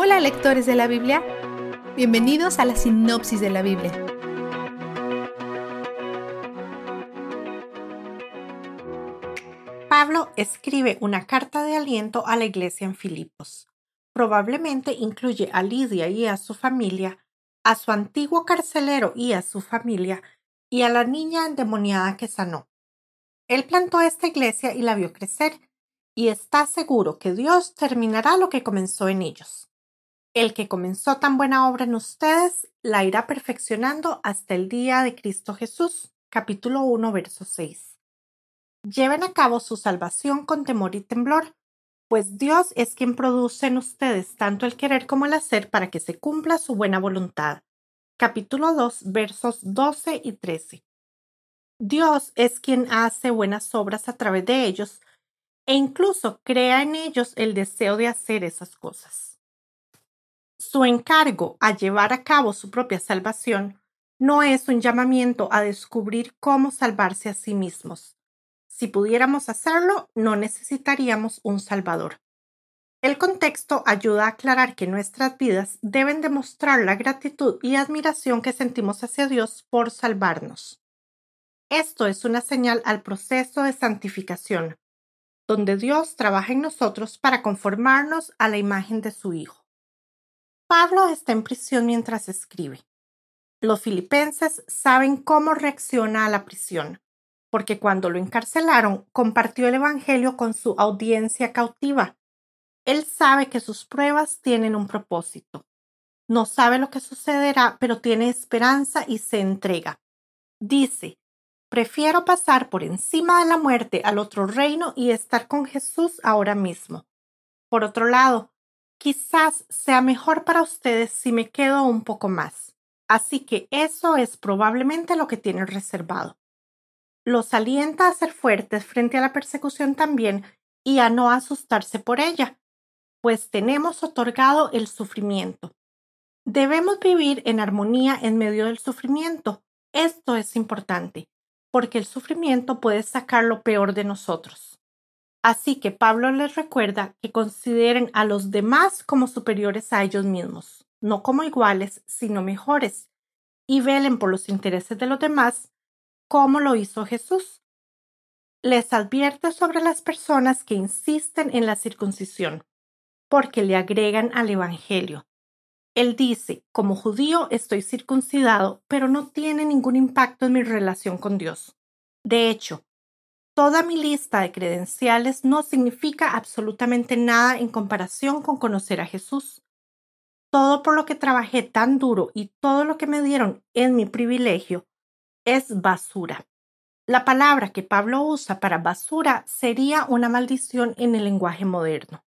Hola lectores de la Biblia, bienvenidos a la sinopsis de la Biblia. Pablo escribe una carta de aliento a la iglesia en Filipos. Probablemente incluye a Lidia y a su familia, a su antiguo carcelero y a su familia, y a la niña endemoniada que sanó. Él plantó esta iglesia y la vio crecer, y está seguro que Dios terminará lo que comenzó en ellos. El que comenzó tan buena obra en ustedes la irá perfeccionando hasta el día de Cristo Jesús. Capítulo 1, verso 6. Lleven a cabo su salvación con temor y temblor, pues Dios es quien produce en ustedes tanto el querer como el hacer para que se cumpla su buena voluntad. Capítulo 2, versos 12 y 13. Dios es quien hace buenas obras a través de ellos e incluso crea en ellos el deseo de hacer esas cosas. Su encargo a llevar a cabo su propia salvación no es un llamamiento a descubrir cómo salvarse a sí mismos. Si pudiéramos hacerlo, no necesitaríamos un Salvador. El contexto ayuda a aclarar que nuestras vidas deben demostrar la gratitud y admiración que sentimos hacia Dios por salvarnos. Esto es una señal al proceso de santificación, donde Dios trabaja en nosotros para conformarnos a la imagen de su Hijo. Pablo está en prisión mientras escribe. Los filipenses saben cómo reacciona a la prisión, porque cuando lo encarcelaron compartió el Evangelio con su audiencia cautiva. Él sabe que sus pruebas tienen un propósito. No sabe lo que sucederá, pero tiene esperanza y se entrega. Dice, prefiero pasar por encima de la muerte al otro reino y estar con Jesús ahora mismo. Por otro lado, quizás sea mejor para ustedes si me quedo un poco más. Así que eso es probablemente lo que tienen reservado. Los alienta a ser fuertes frente a la persecución también y a no asustarse por ella, pues tenemos otorgado el sufrimiento. Debemos vivir en armonía en medio del sufrimiento. Esto es importante, porque el sufrimiento puede sacar lo peor de nosotros. Así que Pablo les recuerda que consideren a los demás como superiores a ellos mismos, no como iguales, sino mejores, y velen por los intereses de los demás, como lo hizo Jesús. Les advierte sobre las personas que insisten en la circuncisión, porque le agregan al Evangelio. Él dice, como judío estoy circuncidado, pero no tiene ningún impacto en mi relación con Dios. De hecho, Toda mi lista de credenciales no significa absolutamente nada en comparación con conocer a Jesús. Todo por lo que trabajé tan duro y todo lo que me dieron en mi privilegio es basura. La palabra que Pablo usa para basura sería una maldición en el lenguaje moderno.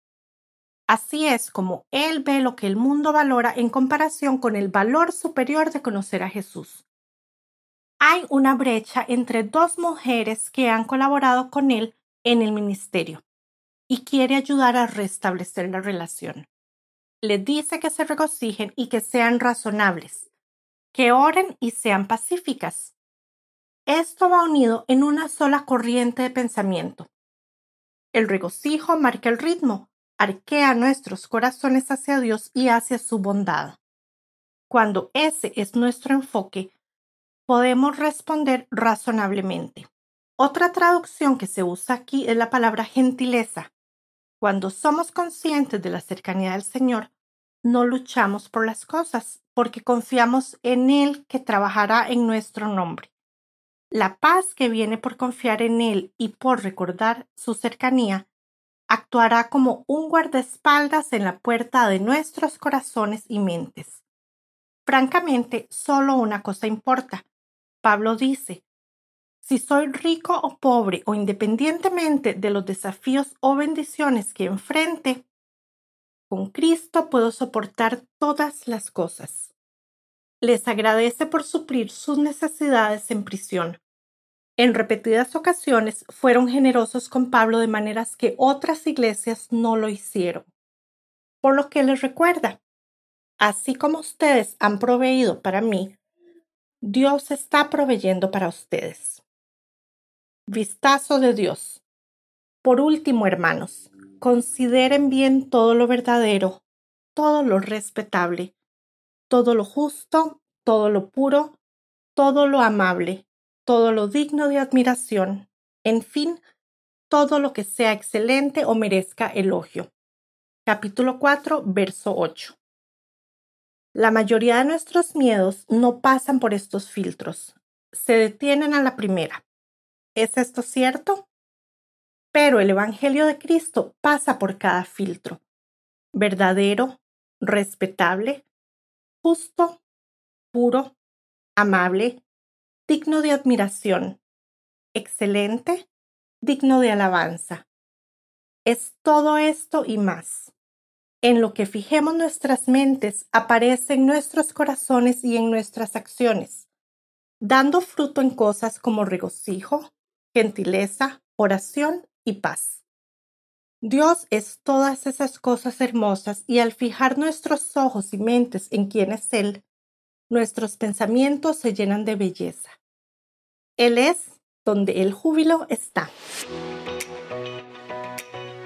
Así es como él ve lo que el mundo valora en comparación con el valor superior de conocer a Jesús hay una brecha entre dos mujeres que han colaborado con él en el ministerio y quiere ayudar a restablecer la relación. Le dice que se regocijen y que sean razonables, que oren y sean pacíficas. Esto va unido en una sola corriente de pensamiento. El regocijo marca el ritmo, arquea nuestros corazones hacia Dios y hacia su bondad. Cuando ese es nuestro enfoque, podemos responder razonablemente. Otra traducción que se usa aquí es la palabra gentileza. Cuando somos conscientes de la cercanía del Señor, no luchamos por las cosas porque confiamos en Él que trabajará en nuestro nombre. La paz que viene por confiar en Él y por recordar su cercanía actuará como un guardaespaldas en la puerta de nuestros corazones y mentes. Francamente, solo una cosa importa, Pablo dice, si soy rico o pobre o independientemente de los desafíos o bendiciones que enfrente, con Cristo puedo soportar todas las cosas. Les agradece por suplir sus necesidades en prisión. En repetidas ocasiones fueron generosos con Pablo de maneras que otras iglesias no lo hicieron. Por lo que les recuerda, así como ustedes han proveído para mí, Dios está proveyendo para ustedes. Vistazo de Dios. Por último, hermanos, consideren bien todo lo verdadero, todo lo respetable, todo lo justo, todo lo puro, todo lo amable, todo lo digno de admiración, en fin, todo lo que sea excelente o merezca elogio. Capítulo 4, verso 8. La mayoría de nuestros miedos no pasan por estos filtros, se detienen a la primera. ¿Es esto cierto? Pero el Evangelio de Cristo pasa por cada filtro. Verdadero, respetable, justo, puro, amable, digno de admiración, excelente, digno de alabanza. Es todo esto y más. En lo que fijemos nuestras mentes aparece en nuestros corazones y en nuestras acciones, dando fruto en cosas como regocijo, gentileza, oración y paz. Dios es todas esas cosas hermosas y al fijar nuestros ojos y mentes en quién es Él, nuestros pensamientos se llenan de belleza. Él es donde el júbilo está.